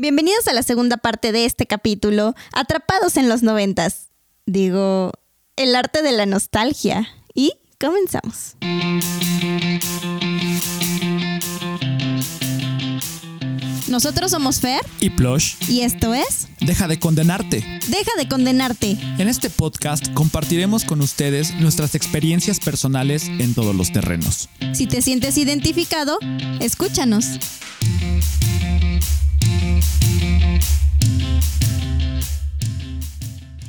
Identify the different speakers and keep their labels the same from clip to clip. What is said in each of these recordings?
Speaker 1: Bienvenidos a la segunda parte de este capítulo, Atrapados en los noventas. Digo, el arte de la nostalgia. Y comenzamos. Nosotros somos Fer
Speaker 2: y Plush.
Speaker 1: y esto es
Speaker 2: Deja de condenarte.
Speaker 1: Deja de condenarte.
Speaker 2: En este podcast compartiremos con ustedes nuestras experiencias personales en todos los terrenos.
Speaker 1: Si te sientes identificado, escúchanos.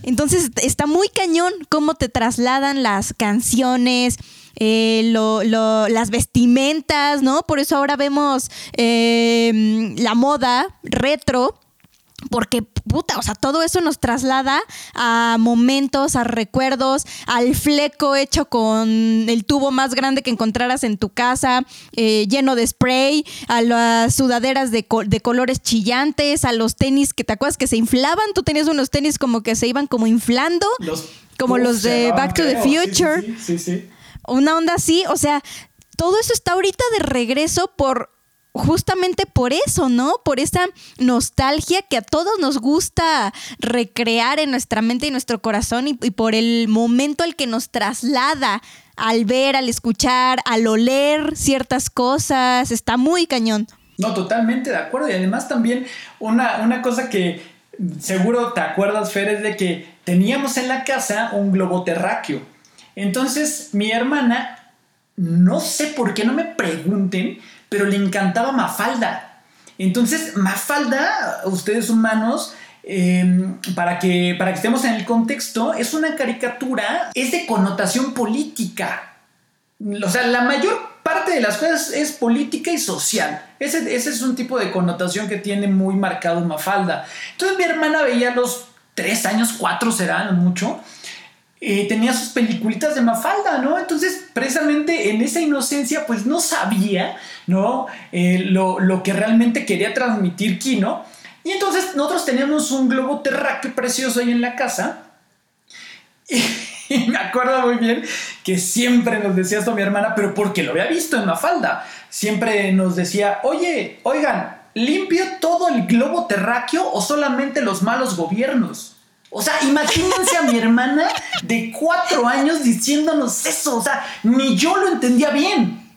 Speaker 1: Entonces está muy cañón cómo te trasladan las canciones, eh, las vestimentas, ¿no? Por eso ahora vemos eh, la moda retro. Porque, puta, o sea, todo eso nos traslada a momentos, a recuerdos, al fleco hecho con el tubo más grande que encontraras en tu casa, eh, lleno de spray, a las sudaderas de, co- de colores chillantes, a los tenis que te acuerdas que se inflaban. Tú tenías unos tenis como que se iban como inflando, como
Speaker 3: Uf,
Speaker 1: los de Back to the.
Speaker 3: Sí,
Speaker 1: Future
Speaker 3: Sí, sí, sí.
Speaker 1: una onda así, o sea, todo eso está ahorita de regreso por justamente por eso, ¿no? Por esa nostalgia que a todos nos gusta recrear en nuestra mente y nuestro corazón y, por el momento al que nos traslada al ver, al escuchar, al oler ciertas cosas, está muy cañón.
Speaker 3: No, totalmente de acuerdo. Y además también una, una cosa que seguro te acuerdas, Fer, es de que teníamos en la casa un globo terráqueo. Entonces mi hermana, no sé por qué, no me pregunten, pero le encantaba Mafalda. Entonces Mafalda, ustedes humanos, eh, para, que, para que estemos en el contexto, es una caricatura, es de connotación política. O sea, la mayor parte de las cosas es política y social. Ese, ese es un tipo de connotación que tiene muy marcado Mafalda. Entonces mi hermana veía los tres años, cuatro serán mucho, eh, tenía sus peliculitas de Mafalda, ¿no? Entonces, precisamente en esa inocencia, pues no sabía, ¿no? Eh, lo, lo que realmente quería transmitir Kino. Y entonces nosotros teníamos un globo terráqueo precioso ahí en la casa. Y me acuerdo muy bien que siempre nos decía esto mi hermana, pero porque lo había visto en Mafalda. Siempre nos decía, oye, oigan, ¿limpio todo el globo terráqueo o solamente los malos gobiernos? O sea, imagínense a mi hermana de cuatro años diciéndonos eso. O sea, ni yo lo entendía bien.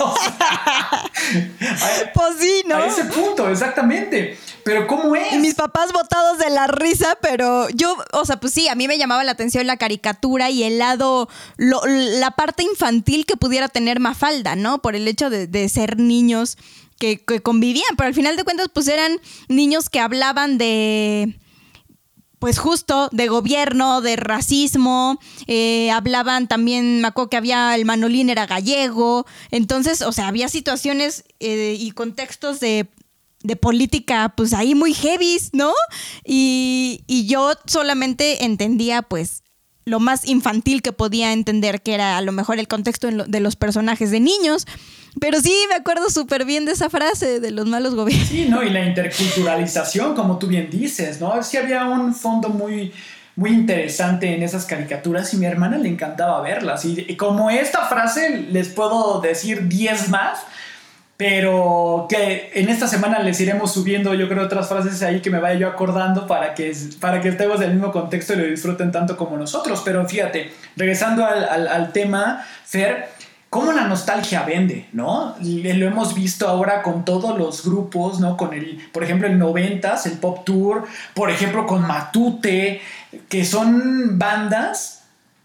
Speaker 3: O sea, a-
Speaker 1: Pues sí, ¿no?
Speaker 3: a ese punto, exactamente. Pero ¿cómo es?
Speaker 1: Y mis papás botados de la risa, pero yo, o sea, pues sí, a mí me llamaba la atención la caricatura y el lado, lo- la parte infantil que pudiera tener Mafalda, ¿no? Por el hecho de, de ser niños que, que convivían, pero al final de cuentas, pues eran niños que hablaban de pues justo de gobierno, de racismo, eh, hablaban también, me acuerdo que había, el Manolín era gallego, entonces, o sea, había situaciones eh, y contextos de, de política, pues ahí muy heavies, ¿no? Y, y yo solamente entendía, pues, lo más infantil que podía entender, que era a lo mejor el contexto de los personajes de niños, pero sí, me acuerdo súper bien de esa frase de los malos gobiernos.
Speaker 3: Sí, ¿no? Y la interculturalización, como tú bien dices, ¿no? Sí había un fondo muy, muy interesante en esas caricaturas y mi hermana le encantaba verlas. Y como esta frase les puedo decir 10 más, pero que en esta semana les iremos subiendo, yo creo, otras frases ahí que me vaya yo acordando para que, para que estemos en el mismo contexto y lo disfruten tanto como nosotros. Pero fíjate, regresando al, al- tema, Fer, cómo la nostalgia vende, ¿no? Lo hemos visto ahora con todos los grupos, ¿no? Con el, por ejemplo, el 90s, el Pop Tour, por ejemplo, con Matute, que son bandas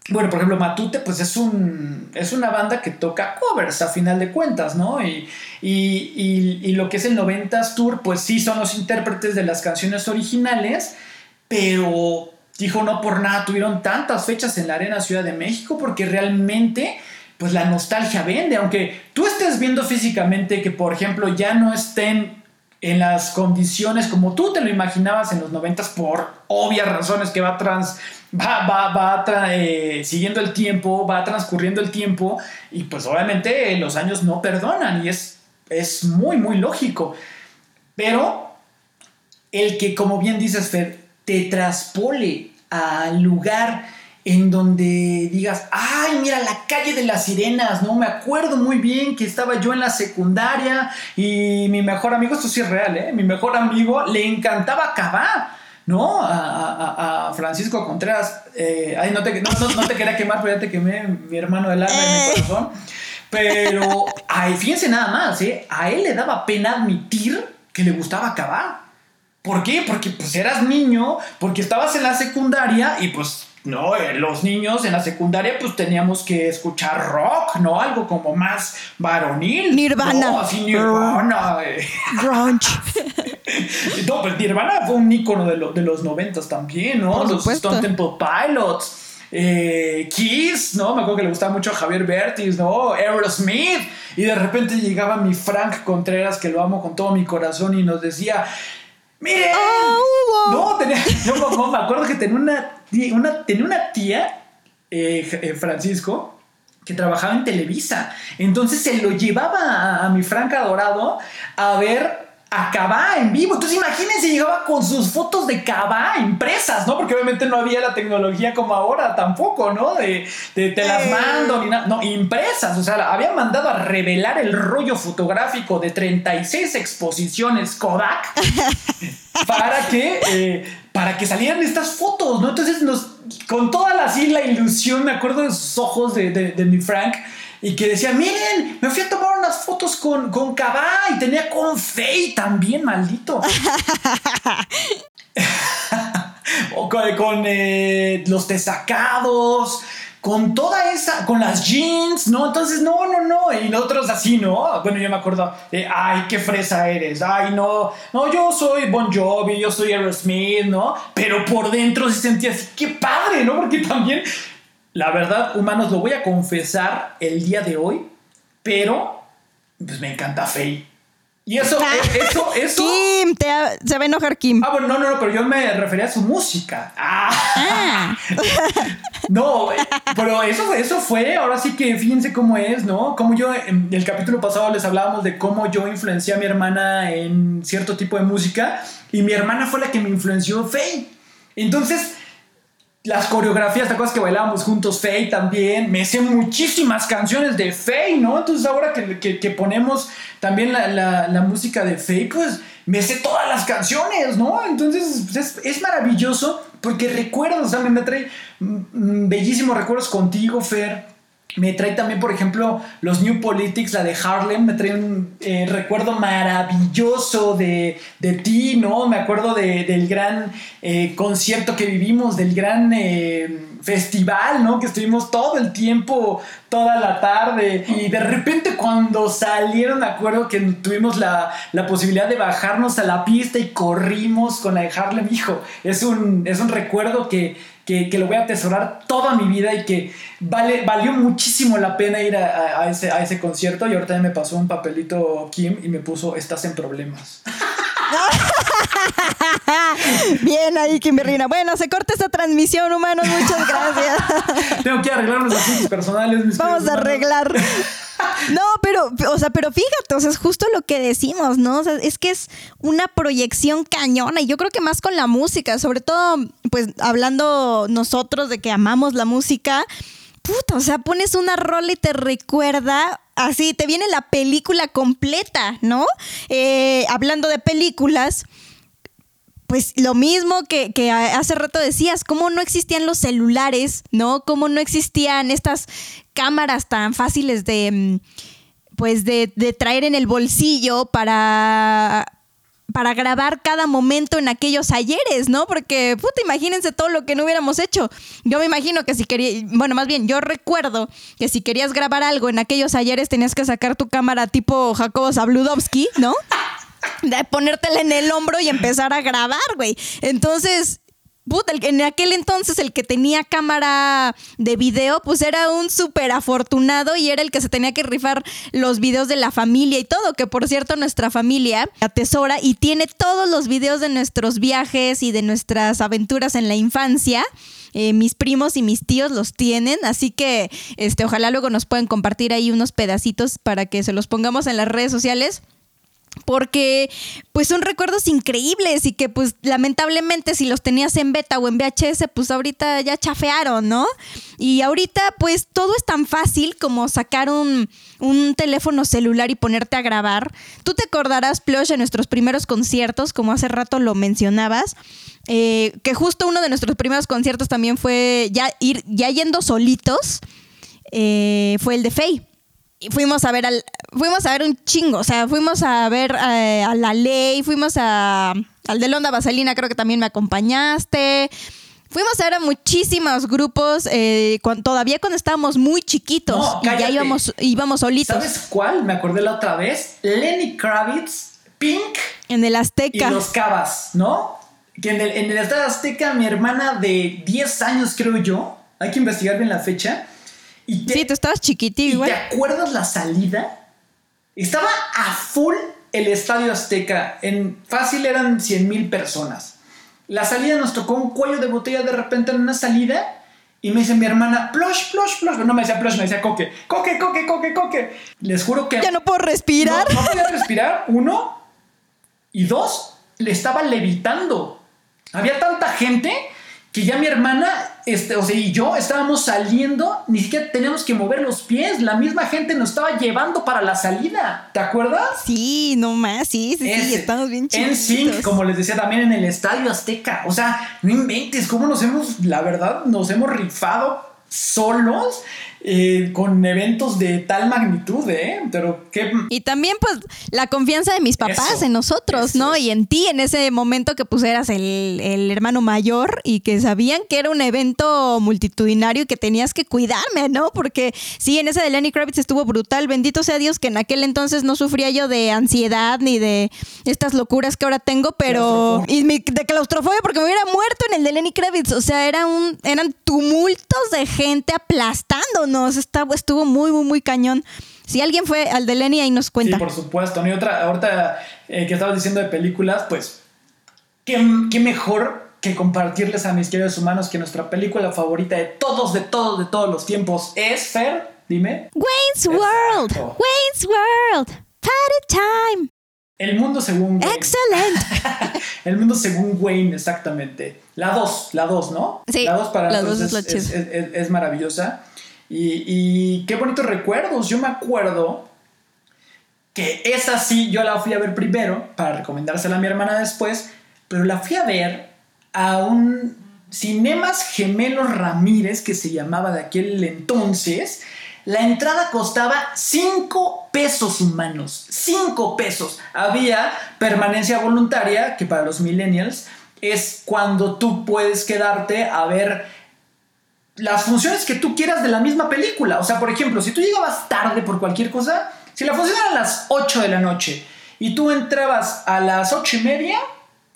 Speaker 3: bueno, por ejemplo, Matute, pues es, un, es una banda que toca covers a final de cuentas, ¿no? Y, y, y- y lo que es el 90s Tour, pues sí son los intérpretes de las canciones originales, pero dijo, no por nada tuvieron tantas fechas en la Arena Ciudad de México, porque realmente, pues la nostalgia vende, aunque tú estés viendo físicamente que, por ejemplo, ya no estén en las condiciones como tú te lo imaginabas en los 90 por obvias razones que va trans va, va, va eh, siguiendo el tiempo, va transcurriendo el tiempo y pues obviamente los años no perdonan y es, es muy muy lógico. Pero el que como bien dices Fer, te traspole al lugar en donde digas, ay, mira la calle de las sirenas, ¿no? Me acuerdo muy bien que estaba yo en la secundaria y mi mejor amigo, esto sí es real, ¿eh? Mi mejor amigo le encantaba Cabá. ¿no? A, Francisco Contreras. Eh, ay, no te, no, te, quería quemar, pero ya te quemé mi hermano del alma en mi eh. corazón. Pero, ay, fíjense nada más, ¿eh? A él le daba pena admitir que le gustaba Cabá. ¿Por qué? Porque pues eras niño, porque estabas en la secundaria y pues no, eh, los niños en la secundaria pues teníamos que escuchar rock, ¿no? Algo como más varonil.
Speaker 1: Nirvana.
Speaker 3: No, así Nirvana. Eh.
Speaker 1: Grunge.
Speaker 3: no, pues Nirvana fue un ícono de, de los noventas también, ¿no? los Stone Temple Pilots. Eh, Kiss, ¿no? Me acuerdo que le gustaba mucho a Javier Bertis, ¿no? Aerosmith. Y de repente llegaba mi Frank Contreras, que lo amo con todo mi corazón, y nos decía, ¡Miren!
Speaker 1: Ah,
Speaker 3: no, tenía, yo me acuerdo que tenía una, una, tenía una tía, eh, eh, Francisco, que trabajaba en Televisa. Entonces se lo llevaba a, mi Franca Dorado a ver a Cabá en vivo. Entonces imagínense, llegaba con sus fotos de Cabá impresas, ¿no? Porque obviamente no había la tecnología como ahora tampoco, ¿no? De, te las mando ni nada. No, impresas. O sea, había mandado a revelar el rollo fotográfico de 36 exposiciones Kodak para que, eh, para que salieran estas fotos, ¿no? Entonces, nos, con toda la, así, la ilusión, me acuerdo de sus ojos de, de, mi Frank, y que decía, miren, me fui a tomar unas fotos con, con Cabá y tenía con Faye también, maldito. o con, eh, los desacados con toda esa, con las jeans, ¿no? Entonces, no, no, no. Y nosotros así, ¿no? Bueno, yo me acuerdo, ay, qué fresa eres, ay, no, no, yo soy Bon Jovi, yo soy Aerosmith, ¿no? Pero por dentro se sentía así, qué padre, ¿no? Porque también, la verdad, humanos, lo voy a confesar el día de hoy, pero, pues me encanta Faye. Y eso, eh, eso, eso.
Speaker 1: Kim, se va a enojar Kim.
Speaker 3: Ah, bueno, no, no, no, pero yo me refería a su música. Ah. ah. no, pero eso, eso fue, ahora sí que fíjense cómo es, ¿no? Como yo, en el capítulo pasado les hablábamos de cómo yo influencié a mi hermana en cierto tipo de música y mi hermana fue la que me influenció Faye. Entonces, las coreografías, ¿te acuerdas que bailábamos juntos Faye también? Me sé muchísimas canciones de Faye, ¿no? Entonces ahora que, ponemos también la, música de Faye, pues me sé todas las canciones, ¿no? Entonces es, maravilloso porque recuerdos, o sea, me trae mm, mm, bellísimos recuerdos contigo, Fer me trae también, por ejemplo, los New Politics, la de Harlem, me trae un eh, recuerdo maravilloso de, ti, ¿no? Me acuerdo del gran eh, concierto que vivimos, del gran eh, festival, ¿no? Que estuvimos todo el tiempo, toda la tarde. Y de repente cuando salieron, me acuerdo que tuvimos la, posibilidad de bajarnos a la pista y corrimos con la de Harlem, hijo. Es un, es un recuerdo que que, lo voy a atesorar toda mi vida y que vale, valió muchísimo la pena ir a, ese, a ese concierto. Y ahorita me pasó un papelito Kim y me puso, estás en problemas.
Speaker 1: Bien ahí, Kimberlina. Bueno, se corta esta transmisión, humanos. Muchas gracias.
Speaker 3: Tengo que arreglar los asuntos personales.
Speaker 1: Vamos a arreglar. No, pero, o sea, pero fíjate, o sea, es justo lo que decimos, ¿no? O sea, es que es una proyección cañona y yo creo que más con la música, sobre todo, pues hablando nosotros de que amamos la música, puta, o sea, pones una rola y te recuerda así, te viene la película completa, ¿no? Eh, hablando de películas, pues lo mismo que, hace rato decías, cómo no existían los celulares, ¿no? Cómo no existían estas cámaras tan fáciles de, mm, pues de, de traer en el bolsillo para para grabar cada momento en aquellos ayeres, ¿no? Porque, puta, imagínense todo lo que no hubiéramos hecho. Yo me imagino que si quería, bueno, más bien, yo recuerdo que si querías grabar algo en aquellos ayeres tenías que sacar tu cámara tipo Jacobo Zabludovsky, ¿no? De ponértela en el hombro y empezar a grabar, güey. Entonces, puta, en aquel entonces el que tenía cámara de video, pues era un súper afortunado y era el que se tenía que rifar los videos de la familia y todo, que por cierto nuestra familia atesora y tiene todos los videos de nuestros viajes y de nuestras aventuras en la infancia. Eh, mis primos y mis tíos los tienen, así que este, ojalá luego nos puedan compartir ahí unos pedacitos para que se los pongamos en las redes sociales porque pues son recuerdos increíbles y que pues lamentablemente si los tenías en beta o en VHS pues ahorita ya chafearon, ¿no? Y ahorita pues todo es tan fácil como sacar un, un teléfono celular y ponerte a grabar. Tú te acordarás, Plush, en nuestros primeros conciertos, como hace rato lo mencionabas, eh, que justo uno de nuestros primeros conciertos también fue ya ir, ya yendo solitos, eh, fue el de Faye fuimos a ver al, fuimos a ver un chingo, o sea, fuimos a ver eh, a la ley, fuimos a, al de Londa Vaselina, creo que también me acompañaste. Fuimos a ver a muchísimos grupos, eh, todavía cuando estábamos muy chiquitos y ya íbamos, íbamos solitos.
Speaker 3: ¿Sabes cuál? Me acordé la otra vez. Lenny Kravitz, Pink.
Speaker 1: En el Azteca.
Speaker 3: Y los Cabas, ¿no? Que en el, en el Azteca, mi hermana de 10 años, creo yo, hay que investigar bien la fecha,
Speaker 1: sí, tú estabas chiquitito
Speaker 3: ¿Te acuerdas la salida? Estaba a full el Estadio Azteca. En fácil eran 100 mil personas. La salida nos tocó un cuello de botella de repente en una salida. Y me dice mi hermana, plush, plush, plush. No me decía plush, me decía coque. Coque, coque, coque, coque. Les juro que.
Speaker 1: Ya no puedo respirar.
Speaker 3: No, no podía respirar. Uno. Y dos, le estaba levitando. Había tanta gente que ya mi hermana, este, o sea, y yo estábamos saliendo, ni siquiera teníamos que mover los pies, la misma gente nos estaba llevando para la salida, ¿te acuerdas?
Speaker 1: Sí, no más, sí, sí, sí, estamos bien chidos.
Speaker 3: En Sync, como les decía también en el Estadio Azteca, o sea, no inventes, cómo nos hemos, la verdad, nos hemos rifado solos eh, con eventos de tal magnitud, ¿eh? Pero qué...
Speaker 1: Y también pues la confianza de mis papás en nosotros, ¿no? Y en ti en ese momento que pues eras el, hermano mayor y que sabían que era un evento multitudinario y que tenías que cuidarme, ¿no? Porque sí, en ese de Lenny Kravitz estuvo brutal, bendito sea Dios que en aquel entonces no sufría yo de ansiedad ni de estas locuras que ahora tengo, pero... Y de claustrofobia porque me hubiera muerto en el de Lenny Kravitz, o sea, era un, eran tumultos de gente estuvo muy, muy, muy cañón. Si alguien fue al de Lenny, ahí nos cuenta.
Speaker 3: Sí, por supuesto. Y otra, ahorita eh, que estabas diciendo de películas, pues, ¿qué, ¿qué, mejor que compartirles a mis queridos humanos que nuestra película favorita de todos, de todos, de todos los tiempos es, Fer, dime.
Speaker 1: Wayne's World. Wayne's World. Party time.
Speaker 3: El mundo según
Speaker 1: Wayne. Excelente.
Speaker 3: el mundo según Wayne, exactamente. La 2, la 2, ¿no?
Speaker 1: Sí.
Speaker 3: La 2 para la es, es, es, maravillosa. Y, qué bonitos recuerdos. Yo me acuerdo que esa sí, yo la fui a ver primero para recomendársela a mi hermana después, pero la fui a ver a un Cinemas Gemelos Ramírez que se llamaba de aquel entonces. La entrada costaba 5 pesos humanos, 5 pesos. Había permanencia voluntaria, que para los millennials es cuando tú puedes quedarte a ver las funciones que tú quieras de la misma película. O sea, por ejemplo, si tú llegabas tarde por cualquier cosa, si la función era a las 8 de la noche y tú entrabas a las 8 y media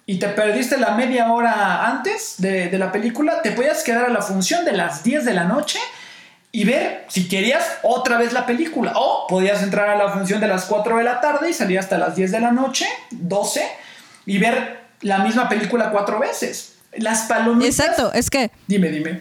Speaker 3: y te perdiste la media hora antes de, la película, te podías quedar a la función de las 10 de la noche y ver si querías otra vez la película. O podías entrar a la función de las 4 de la tarde y salir hasta las 10 de la noche, 12, y ver la misma película cuatro veces. Las palomitas.
Speaker 1: Exacto, es que.
Speaker 3: Dime, dime.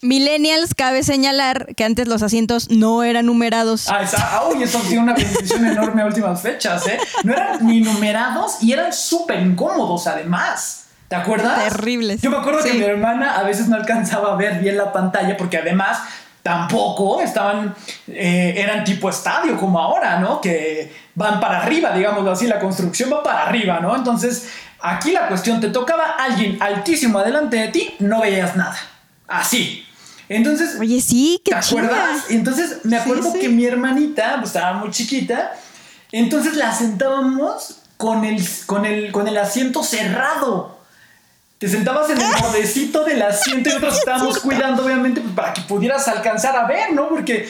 Speaker 1: Millennials, cabe señalar que antes los asientos no eran numerados.
Speaker 3: Ah, esa, uy, eso tiene una bendición enorme a últimas fechas, ¿eh? No eran ni numerados y eran súper incómodos además. ¿Te acuerdas?
Speaker 1: Terribles.
Speaker 3: Yo me acuerdo que mi hermana a veces no alcanzaba a ver bien la pantalla porque además tampoco estaban, eh, eran tipo estadio como ahora, ¿no? Que van para arriba, digámoslo así, la construcción va para arriba, ¿no? Entonces, aquí la cuestión, te tocaba alguien altísimo adelante de ti, no veías nada. Así. Entonces.
Speaker 1: Oye, sí,
Speaker 3: ¿Te acuerdas? Entonces me acuerdo que mi hermanita pues, estaba muy chiquita. Entonces la sentábamos con el, con el, con el asiento cerrado. Te sentabas en el bordecito del asiento y nosotros estábamos cuidando, obviamente, pues, para que pudieras alcanzar a ver, ¿no? Porque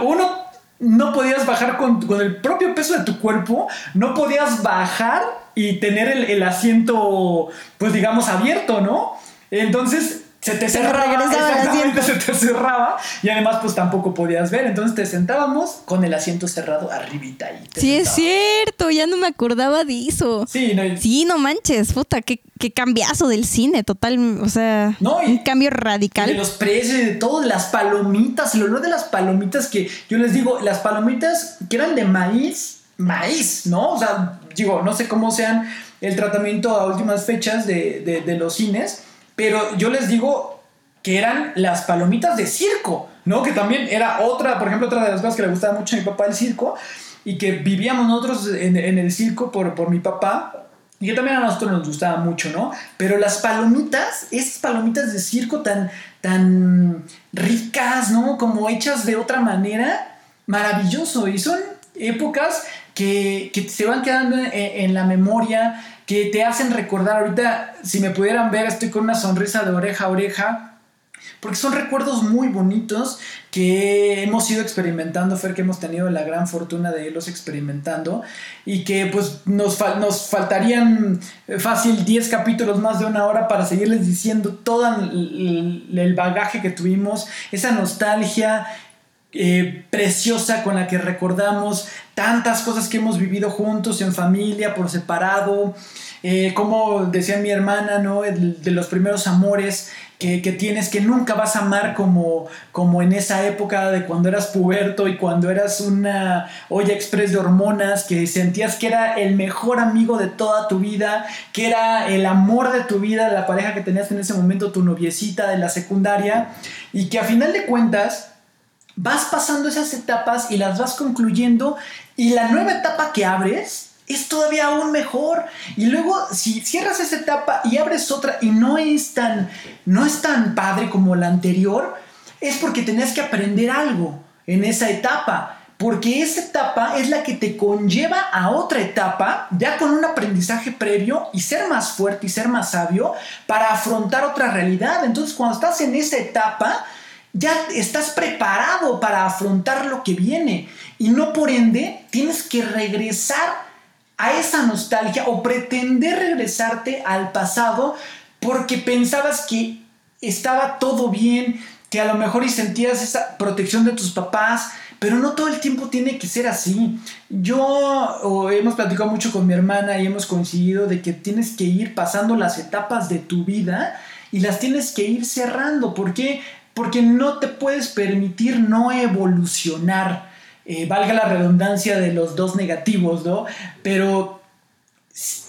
Speaker 3: uno no podías bajar con, el propio peso de tu cuerpo, no podías bajar y tener el, el asiento, pues digamos, abierto, ¿no? Entonces se te cerraba, se te cerraba y además pues tampoco podías ver, entonces te sentábamos con el asiento cerrado arribita ahí.
Speaker 1: Sí, es cierto, ya no me acordaba de eso.
Speaker 3: Sí, no,
Speaker 1: sí, no manches, puta, qué, qué cambiazo del cine, total, o sea, un cambio radical.
Speaker 3: de los precios, de todo, de las palomitas, el olor de las palomitas que yo les digo, las palomitas que eran de maíz, maíz, ¿no? O sea, digo, no sé cómo sean el tratamiento a últimas fechas de, de los cines, pero yo les digo que eran las palomitas de circo, ¿no? Que también era otra, por ejemplo, otra de las cosas que le gustaba mucho a mi papá el circo y que vivíamos nosotros en, el circo por, por mi papá. Y que también a nosotros nos gustaba mucho, ¿no? Pero las palomitas, esas palomitas de circo tan, tan ricas, ¿no? Como hechas de otra manera, maravilloso. Y son épocas que, que se van quedando en, la memoria, que te hacen recordar. Ahorita, si me pudieran ver, estoy con una sonrisa de oreja a oreja porque son recuerdos muy bonitos que hemos ido experimentando, Fer, que hemos tenido la gran fortuna de irlos experimentando y que pues nos, nos faltarían fácil 10 capítulos más de una hora para seguirles diciendo todo el, bagaje que tuvimos, esa nostalgia, eh, preciosa con la que recordamos tantas cosas que hemos vivido juntos, en familia, por separado, eh, como decía mi hermana, ¿no? de los primeros amores que, tienes, que nunca vas a amar como, como en esa época de cuando eras puberto y cuando eras una olla express de hormonas, que sentías que era el mejor amigo de toda tu vida, que era el amor de tu vida, la pareja que tenías en ese momento, tu noviecita de la secundaria, y que a final de cuentas vas pasando esas etapas y las vas concluyendo, y la nueva etapa que abres, es todavía aún mejor. Y luego, si cierras esa etapa y abres otra y no es tan, no es tan padre como la anterior, es porque tenías que aprender algo en esa etapa. Porque esa etapa es la que te conlleva a otra etapa, ya con un aprendizaje previo y ser más fuerte y ser más sabio para afrontar otra realidad. Entonces, cuando estás en esa etapa, ya estás preparado para afrontar lo que viene. Y no por ende, tienes que regresar a esa nostalgia o pretender regresarte al pasado porque pensabas que estaba todo bien, que a lo mejor y sentías esa protección de tus papás, pero no todo el tiempo tiene que ser así. Yo hemos platicado mucho con mi hermana y hemos coincidido de que tienes que ir pasando las etapas de tu vida y las tienes que ir cerrando. ¿Por qué? Porque no te puedes permitir no evolucionar. Eh, valga la redundancia de los dos negativos, ¿no? Pero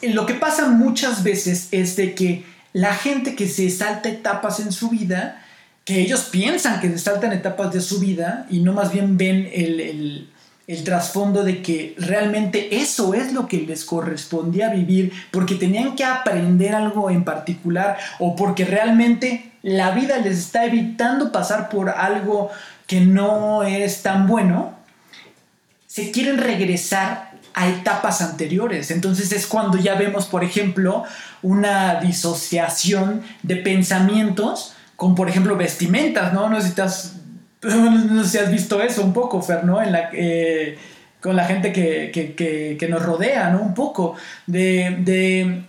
Speaker 3: lo que pasa muchas veces es de que la gente que se salta etapas en su vida, que ellos piensan que se saltan etapas de su vida y no más bien ven el, el trasfondo de que realmente eso es lo que les correspondía vivir porque tenían que aprender algo en particular o porque realmente la vida les está evitando pasar por algo que no es tan bueno, se quieren regresar a etapas anteriores. Entonces es cuando ya vemos, por ejemplo, una disociación de pensamientos con, por ejemplo, vestimentas, ¿no? No sé no sé si has visto eso un poco, Fer, ¿no? En la, eh, con la gente que, que, que, nos rodea, ¿no? Un poco de, de,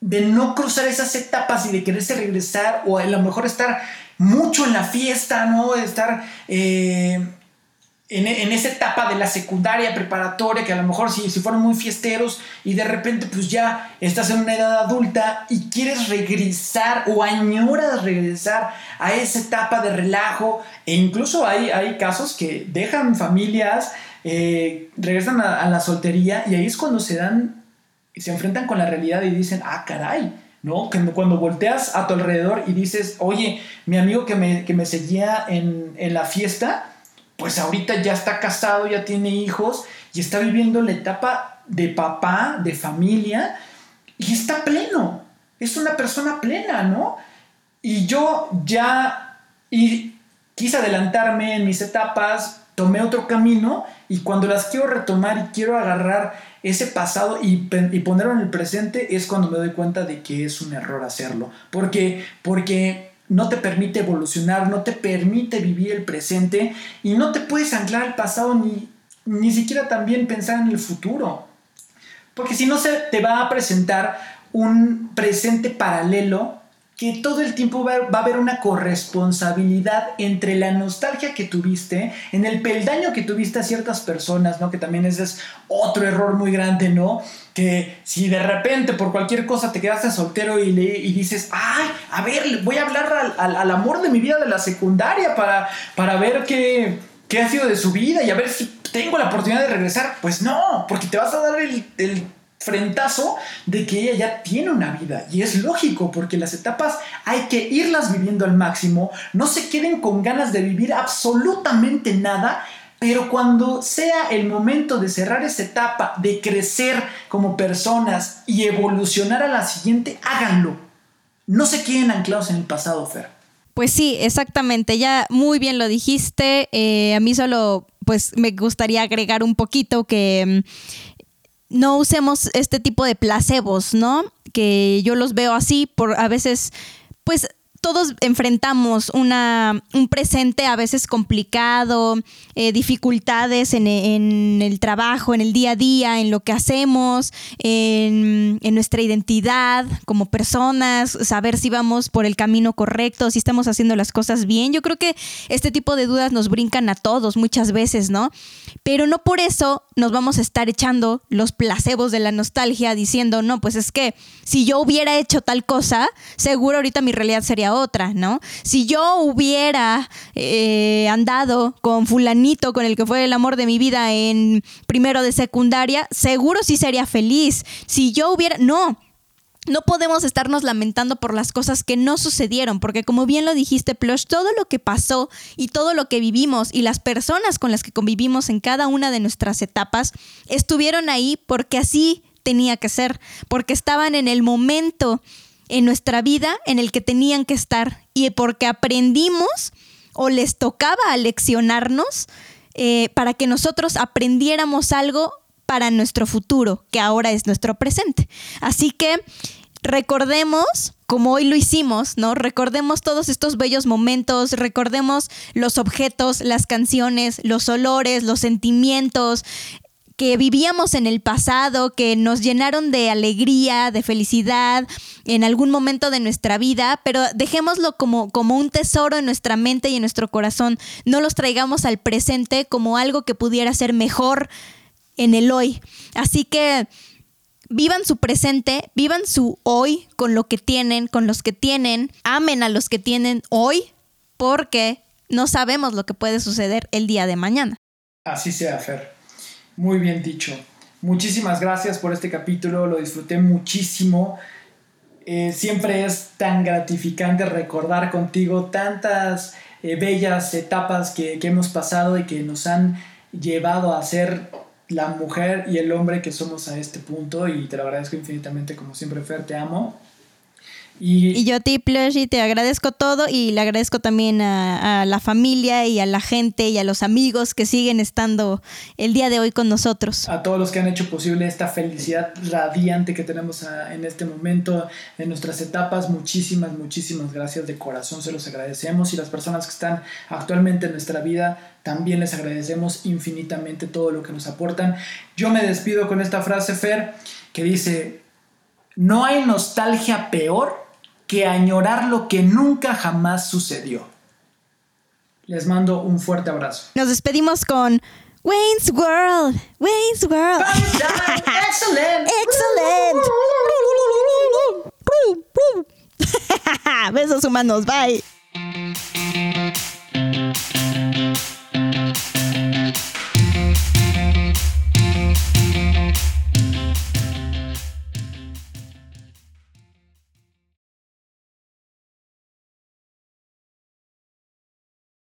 Speaker 3: de, no cruzar esas etapas y de quererse regresar o a lo mejor estar mucho en la fiesta, ¿no? Estar... Eh, en, esa etapa de la secundaria preparatoria, que a lo mejor si, si fueron muy fiesteros y de repente pues ya estás en una edad adulta y quieres regresar o añoras regresar a esa etapa de relajo e incluso hay, hay casos que dejan familias, eh, regresan a, la soltería y ahí es cuando se dan, se enfrentan con la realidad y dicen, ah, caray, ¿no? Cuando volteas a tu alrededor y dices, oye, mi amigo que me, que me seguía en, en la fiesta, pues ahorita ya está casado, ya tiene hijos y está viviendo la etapa de papá, de familia, y está pleno. Es una persona plena, ¿no? Y yo ya y quise adelantarme en mis etapas, tomé otro camino y cuando las quiero retomar y quiero agarrar ese pasado y, y, ponerlo en el presente es cuando me doy cuenta de que es un error hacerlo. Porque, porque no te permite evolucionar, no te permite vivir el presente y no te puedes anclar al pasado ni, ni siquiera también pensar en el futuro. Porque si no se te va a presentar un presente paralelo que todo el tiempo va, a haber una corresponsabilidad entre la nostalgia que tuviste, en el peldaño que tuviste a ciertas personas, ¿no? Que también ese es otro error muy grande, ¿no? Que si de repente por cualquier cosa te quedaste soltero y, le, y dices, ay, a ver, voy a hablar al, amor de mi vida de la secundaria para, para ver qué, qué ha sido de su vida y a ver si tengo la oportunidad de regresar. Pues no, porque te vas a dar el frentazo de que ella ya tiene una vida. Y es lógico, porque las etapas hay que irlas viviendo al máximo. No se queden con ganas de vivir absolutamente nada. Pero cuando sea el momento de cerrar esa etapa, de crecer como personas y evolucionar a la siguiente, háganlo. No se queden anclados en el pasado, Fer.
Speaker 1: Pues sí, exactamente. Ya muy bien lo dijiste. Eh, a mí solo, pues me gustaría agregar un poquito que mm, no usemos este tipo de placebos, ¿no? Que yo los veo así por a veces, pues todos enfrentamos un presente a veces complicado, eh, dificultades en, el trabajo, en el día a día, en lo que hacemos, en, nuestra identidad como personas, saber si vamos por el camino correcto, si estamos haciendo las cosas bien. Yo creo que este tipo de dudas nos brincan a todos muchas veces, ¿no? Pero no por eso nos vamos a estar echando los placebos de la nostalgia diciendo, no, pues es que si yo hubiera hecho tal cosa, seguro ahorita mi realidad sería otra, ¿no? Si yo hubiera eh, andado con fulanito, con el que fue el amor de mi vida en primero de secundaria, seguro sí sería feliz. Si yo hubiera... No, no podemos estarnos lamentando por las cosas que no sucedieron, porque como bien lo dijiste, Plush, todo lo que pasó y todo lo que vivimos y las personas con las que convivimos en cada una de nuestras etapas estuvieron ahí porque así tenía que ser, porque estaban en el momento en nuestra vida en el que tenían que estar y porque aprendimos o les tocaba leccionarnos eh, para que nosotros aprendiéramos algo para nuestro futuro, que ahora es nuestro presente. Así que recordemos, como hoy lo hicimos, ¿no? Recordemos todos estos bellos momentos, recordemos los objetos, las canciones, los olores, los sentimientos, que vivíamos en el pasado, que nos llenaron de alegría, de felicidad en algún momento de nuestra vida, pero dejémoslo como, como un tesoro en nuestra mente y en nuestro corazón. No los traigamos al presente como algo que pudiera ser mejor en el hoy. Así que vivan su presente, vivan su hoy con lo que tienen, con los que tienen, amen a los que tienen hoy, porque no sabemos lo que puede suceder el día de mañana.
Speaker 3: Así sea, Fer. Muy bien dicho. Muchísimas gracias por este capítulo, lo disfruté muchísimo. Eh, siempre es tan gratificante recordar contigo tantas eh, bellas etapas que, que, hemos pasado y que nos han llevado a ser la mujer y el hombre que somos a este punto y te lo agradezco infinitamente como siempre Fer, te amo.
Speaker 1: Y, yo a ti, Plush, te agradezco todo y le agradezco también a, la familia y a la gente y a los amigos que siguen estando el día de hoy con nosotros.
Speaker 3: A todos los que han hecho posible esta felicidad radiante que tenemos en este momento, en nuestras etapas, muchísimas, muchísimas gracias de corazón, se los agradecemos y las personas que están actualmente en nuestra vida, también les agradecemos infinitamente todo lo que nos aportan. Yo me despido con esta frase, Fer, que dice, no hay nostalgia peor que añorar lo que nunca jamás sucedió. Les mando un fuerte abrazo.
Speaker 1: Nos despedimos con Wayne's World. Wayne's World.
Speaker 3: Excellent.
Speaker 1: Excellent. Besos humanos. Bye.